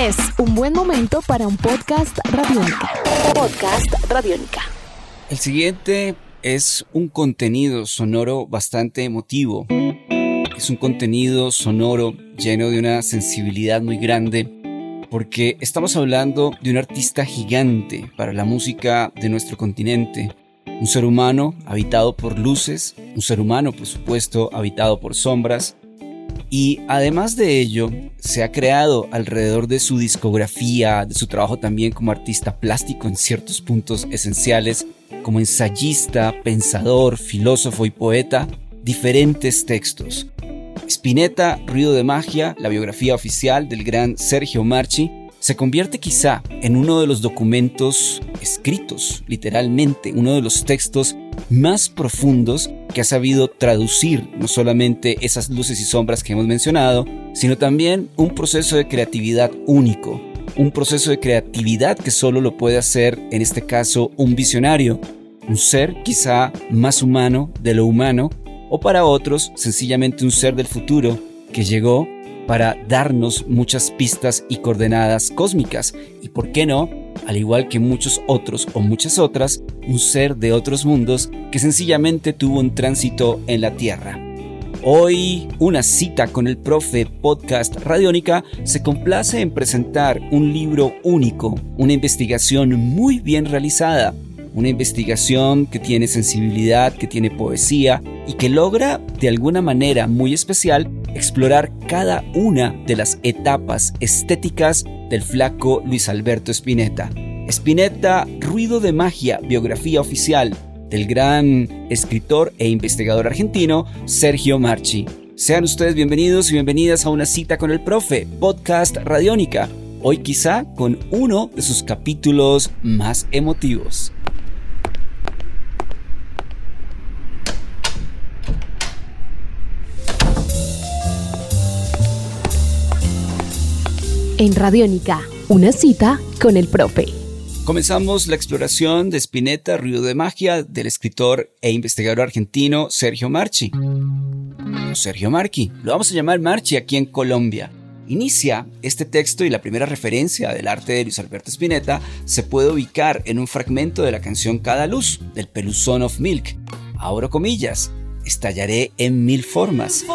Es un buen momento para un podcast radiónica. Podcast radiónica. El siguiente es un contenido sonoro bastante emotivo. Es un contenido sonoro lleno de una sensibilidad muy grande porque estamos hablando de un artista gigante para la música de nuestro continente. Un ser humano habitado por luces, un ser humano por supuesto habitado por sombras, y además de ello, se ha creado alrededor de su discografía, de su trabajo también como artista plástico en ciertos puntos esenciales, como ensayista, pensador, filósofo y poeta, diferentes textos. Spinetta, Ruido de Magia, la biografía oficial del gran Sergio Marchi, se convierte quizá en uno de los documentos escritos, literalmente, uno de los textos más profundos que ha sabido traducir no solamente esas luces y sombras que hemos mencionado, sino también un proceso de creatividad único, un proceso de creatividad que solo lo puede hacer, en este caso, un visionario, un ser quizá más humano de lo humano, o para otros, sencillamente un ser del futuro que llegó para darnos muchas pistas y coordenadas cósmicas. Y, por qué no, al igual que muchos otros o muchas otras, un ser de otros mundos que sencillamente tuvo un tránsito en la Tierra. Hoy, una cita con el profe podcast Radiónica se complace en presentar un libro único, una investigación muy bien realizada, una investigación que tiene sensibilidad, que tiene poesía y que logra de alguna manera muy especial explorar cada una de las etapas estéticas del flaco Luis Alberto Spinetta. Spinetta, Ruido de Magia, biografía oficial del gran escritor e investigador argentino Sergio Marchi. Sean ustedes bienvenidos y bienvenidas a una cita con el profe, podcast Radiónica, hoy quizá con uno de sus capítulos más emotivos. En Radiónica, una cita con el profe. Comenzamos la exploración de Spinetta, Río de Magia, del escritor e investigador argentino Sergio Marchi. Sergio Marchi, lo vamos a llamar Marchi aquí en Colombia. Inicia este texto y la primera referencia del arte de Luis Alberto Spinetta se puede ubicar en un fragmento de la canción Cada Luz, del Peluzón of Milk. Abro comillas, estallaré en mil formas.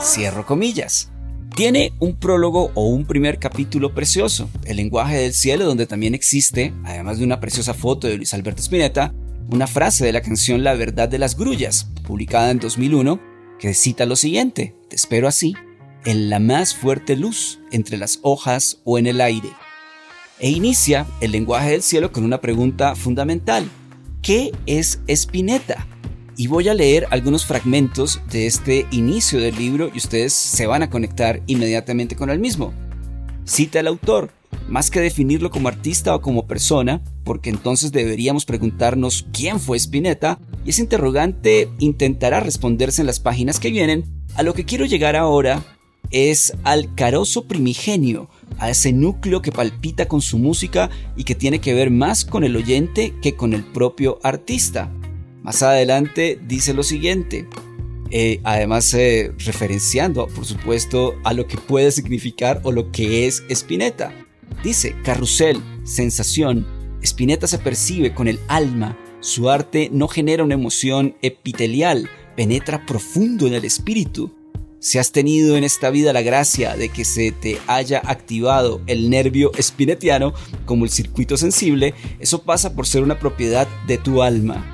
Cierro comillas. Tiene un prólogo o un primer capítulo precioso, El lenguaje del cielo, donde también existe, además de una preciosa foto de Luis Alberto Spinetta, una frase de la canción La verdad de las grullas, publicada en 2001, que cita lo siguiente, te espero así, en la más fuerte luz, entre las hojas o en el aire. E inicia el lenguaje del cielo con una pregunta fundamental. ¿Qué es Spinetta? Y voy a leer algunos fragmentos de este inicio del libro y ustedes se van a conectar inmediatamente con el mismo. Cita el autor, más que definirlo como artista o como persona, porque entonces deberíamos preguntarnos quién fue Spinetta, y ese interrogante intentará responderse en las páginas que vienen, a lo que quiero llegar ahora es al carozo primigenio, a ese núcleo que palpita con su música y que tiene que ver más con el oyente que con el propio artista. Más adelante dice lo siguiente, eh, además eh, referenciando por supuesto a lo que puede significar o lo que es Spinetta. Dice, carrusel, sensación, Spinetta se percibe con el alma, su arte no genera una emoción epitelial, penetra profundo en el espíritu. Si has tenido en esta vida la gracia de que se te haya activado el nervio spinetiano como el circuito sensible, eso pasa por ser una propiedad de tu alma.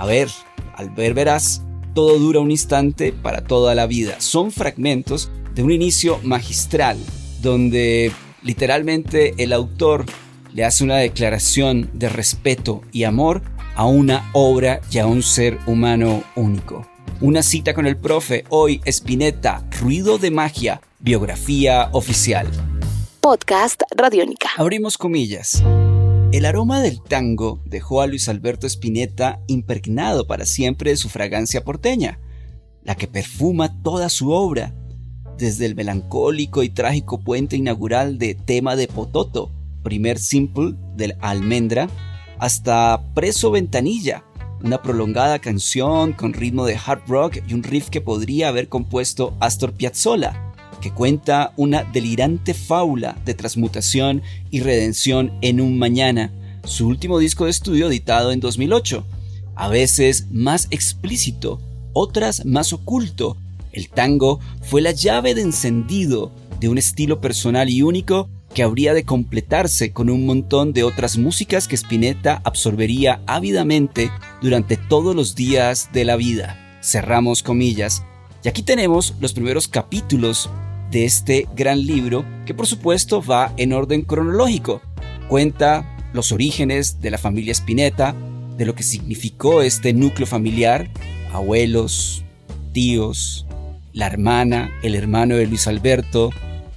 A ver, al ver verás, todo dura un instante para toda la vida. Son fragmentos de un inicio magistral, donde literalmente el autor le hace una declaración de respeto y amor a una obra y a un ser humano único. Una cita con el profe, hoy Spinetta, Ruido de Magia, biografía oficial. Podcast Radiónica. Abrimos comillas. El aroma del tango dejó a Luis Alberto Spinetta impregnado para siempre de su fragancia porteña, la que perfuma toda su obra, desde el melancólico y trágico puente inaugural de Tema de Pototo, primer simple del Almendra, hasta Preso Ventanilla, una prolongada canción con ritmo de hard rock y un riff que podría haber compuesto Astor Piazzolla, que cuenta una delirante fábula de transmutación y redención en un mañana, su último disco de estudio editado en 2008, a veces más explícito, otras más oculto. El tango fue la llave de encendido de un estilo personal y único que habría de completarse con un montón de otras músicas que Spinetta absorbería ávidamente durante todos los días de la vida. Cerramos comillas. Y aquí tenemos los primeros capítulos de este gran libro que por supuesto va en orden cronológico. Cuenta los orígenes de la familia Spinetta, de lo que significó este núcleo familiar, abuelos, tíos, la hermana, el hermano de Luis Alberto,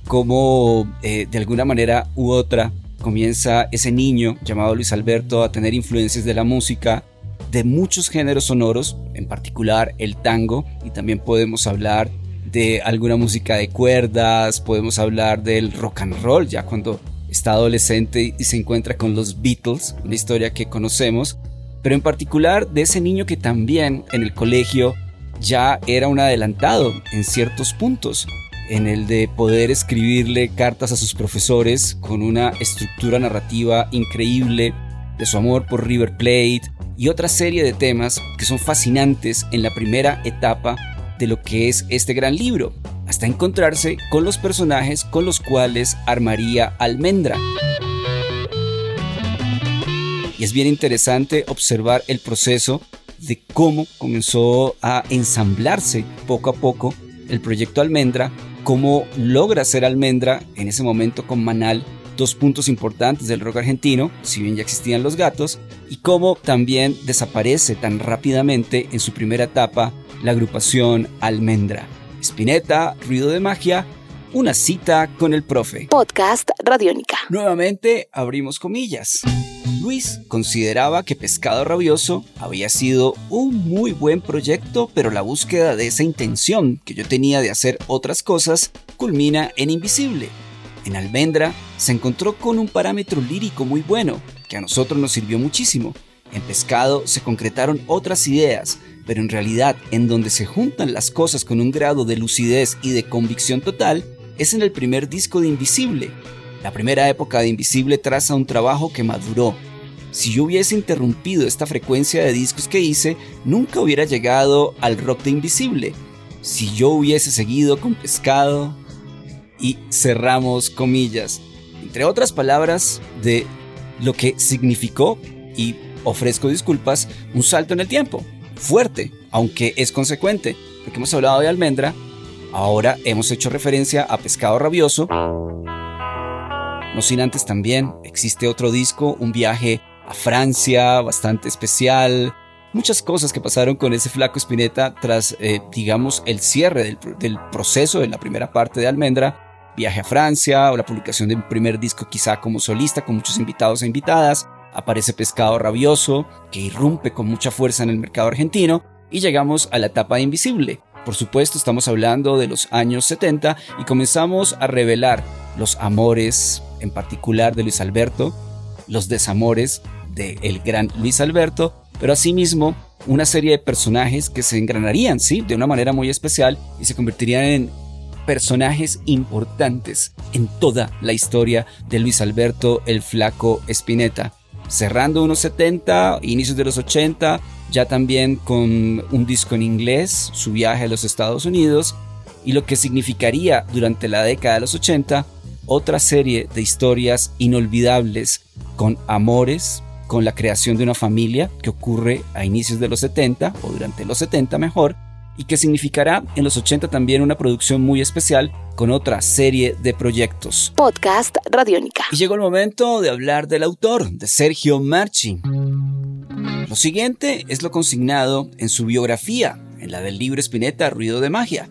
cómo eh, de alguna manera u otra comienza ese niño llamado Luis Alberto a tener influencias de la música, de muchos géneros sonoros, en particular el tango, y también podemos hablar de alguna música de cuerdas, podemos hablar del rock and roll, ya cuando está adolescente y se encuentra con los Beatles, una historia que conocemos, pero en particular de ese niño que también en el colegio ya era un adelantado en ciertos puntos, en el de poder escribirle cartas a sus profesores con una estructura narrativa increíble, de su amor por River Plate y otra serie de temas que son fascinantes en la primera etapa de lo que es este gran libro, hasta encontrarse con los personajes con los cuales armaría Almendra. Y es bien interesante observar el proceso de cómo comenzó a ensamblarse poco a poco el proyecto Almendra, cómo logra ser Almendra en ese momento con Manal dos puntos importantes del rock argentino, si bien ya existían los gatos, y cómo también desaparece tan rápidamente en su primera etapa la agrupación Almendra. Spinetta, Ruido de Magia, una cita con el profe. Podcast Radiónica. Nuevamente abrimos comillas. Luis consideraba que Pescado Rabioso había sido un muy buen proyecto, pero la búsqueda de esa intención que yo tenía de hacer otras cosas culmina en Invisible. En Almendra se encontró con un parámetro lírico muy bueno, que a nosotros nos sirvió muchísimo. En Pescado se concretaron otras ideas, pero en realidad en donde se juntan las cosas con un grado de lucidez y de convicción total es en el primer disco de Invisible. La primera época de Invisible traza un trabajo que maduró. Si yo hubiese interrumpido esta frecuencia de discos que hice, nunca hubiera llegado al rock de Invisible. Si yo hubiese seguido con Pescado y cerramos comillas, entre otras palabras de lo que significó y ofrezco disculpas, un salto en el tiempo. Fuerte, aunque es consecuente, porque hemos hablado de almendra, ahora hemos hecho referencia a pescado rabioso. No sin antes también existe otro disco, un viaje a Francia bastante especial, muchas cosas que pasaron con ese flaco Spinetta tras, eh, digamos, el cierre del, del, proceso de la primera parte de Almendra, viaje a Francia o la publicación de un primer disco quizá como solista con muchos invitados e invitadas, aparece Pescado Rabioso, que irrumpe con mucha fuerza en el mercado argentino, y llegamos a la etapa de Invisible. Por supuesto, estamos hablando de los años 70 y comenzamos a revelar los amores, en particular de Luis Alberto, los desamores del el gran Luis Alberto, pero asimismo una serie de personajes que se engranarían, sí, de una manera muy especial y se convertirían en personajes importantes en toda la historia de Luis Alberto el Flaco Espineta cerrando unos 70, inicios de los 80, ya también con un disco en inglés, su viaje a los Estados Unidos, y lo que significaría durante la década de los 80 otra serie de historias inolvidables con amores, con la creación de una familia que ocurre a inicios de los 70 o durante los 70 mejor, y que significará en los 80 también una producción muy especial con otra serie de proyectos. Podcast Radiónica. Y llegó el momento de hablar del autor, de Sergio Marchi. Lo siguiente es lo consignado en su biografía, en la del libro Spinetta Ruido de Magia.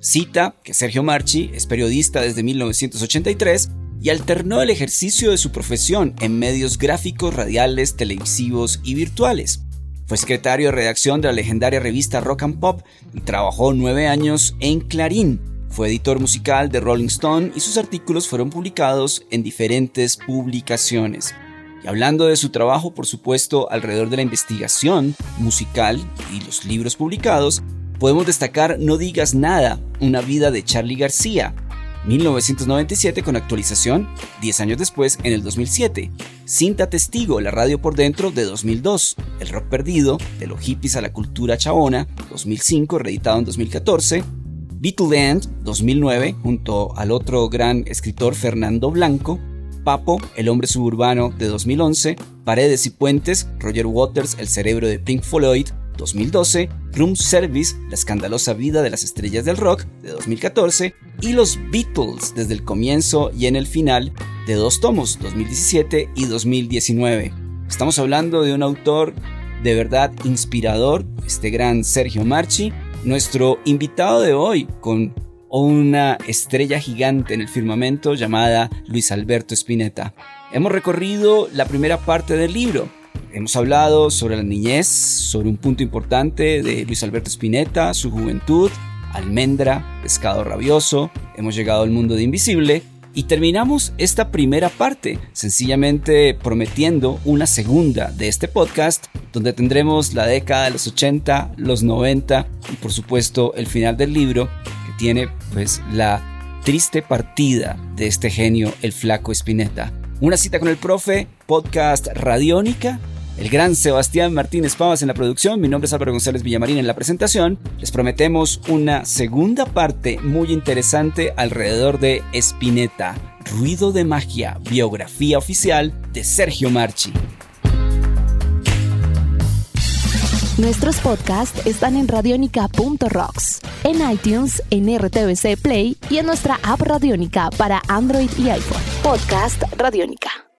Cita que Sergio Marchi es periodista desde 1983 y alternó el ejercicio de su profesión en medios gráficos, radiales, televisivos y virtuales. Fue secretario de redacción de la legendaria revista Rock and Pop y trabajó nueve años en Clarín. Fue editor musical de Rolling Stone y sus artículos fueron publicados en diferentes publicaciones. Y hablando de su trabajo, por supuesto, alrededor de la investigación musical y los libros publicados, Podemos destacar No digas nada, una vida de Charlie García, 1997 con actualización, 10 años después en el 2007. Cinta Testigo, la radio por dentro de 2002. El rock perdido, de los hippies a la cultura chabona, 2005, reeditado en 2014. Beatleland, 2009, junto al otro gran escritor Fernando Blanco. Papo, El hombre suburbano de 2011. Paredes y puentes, Roger Waters, El cerebro de Pink Floyd, 2012, Room Service, La escandalosa vida de las estrellas del rock, de 2014, y Los Beatles, desde el comienzo y en el final, de dos tomos, 2017 y 2019. Estamos hablando de un autor de verdad inspirador, este gran Sergio Marchi, nuestro invitado de hoy con una estrella gigante en el firmamento llamada Luis Alberto Spinetta. Hemos recorrido la primera parte del libro, Hemos hablado sobre la niñez, sobre un punto importante de Luis Alberto Spinetta, su juventud, almendra, pescado rabioso, hemos llegado al mundo de Invisible y terminamos esta primera parte sencillamente prometiendo una segunda de este podcast donde tendremos la década de los 80, los 90 y por supuesto el final del libro que tiene pues la triste partida de este genio el flaco Spinetta. Una cita con el profe, podcast Radiónica el gran Sebastián Martínez Pavas en la producción, mi nombre es Álvaro González Villamarín en la presentación. Les prometemos una segunda parte muy interesante alrededor de Espineta, Ruido de Magia, biografía oficial de Sergio Marchi. Nuestros podcasts están en radionica.rocks, en iTunes, en RTVC Play y en nuestra app Radionica para Android y iPhone. Podcast Radionica.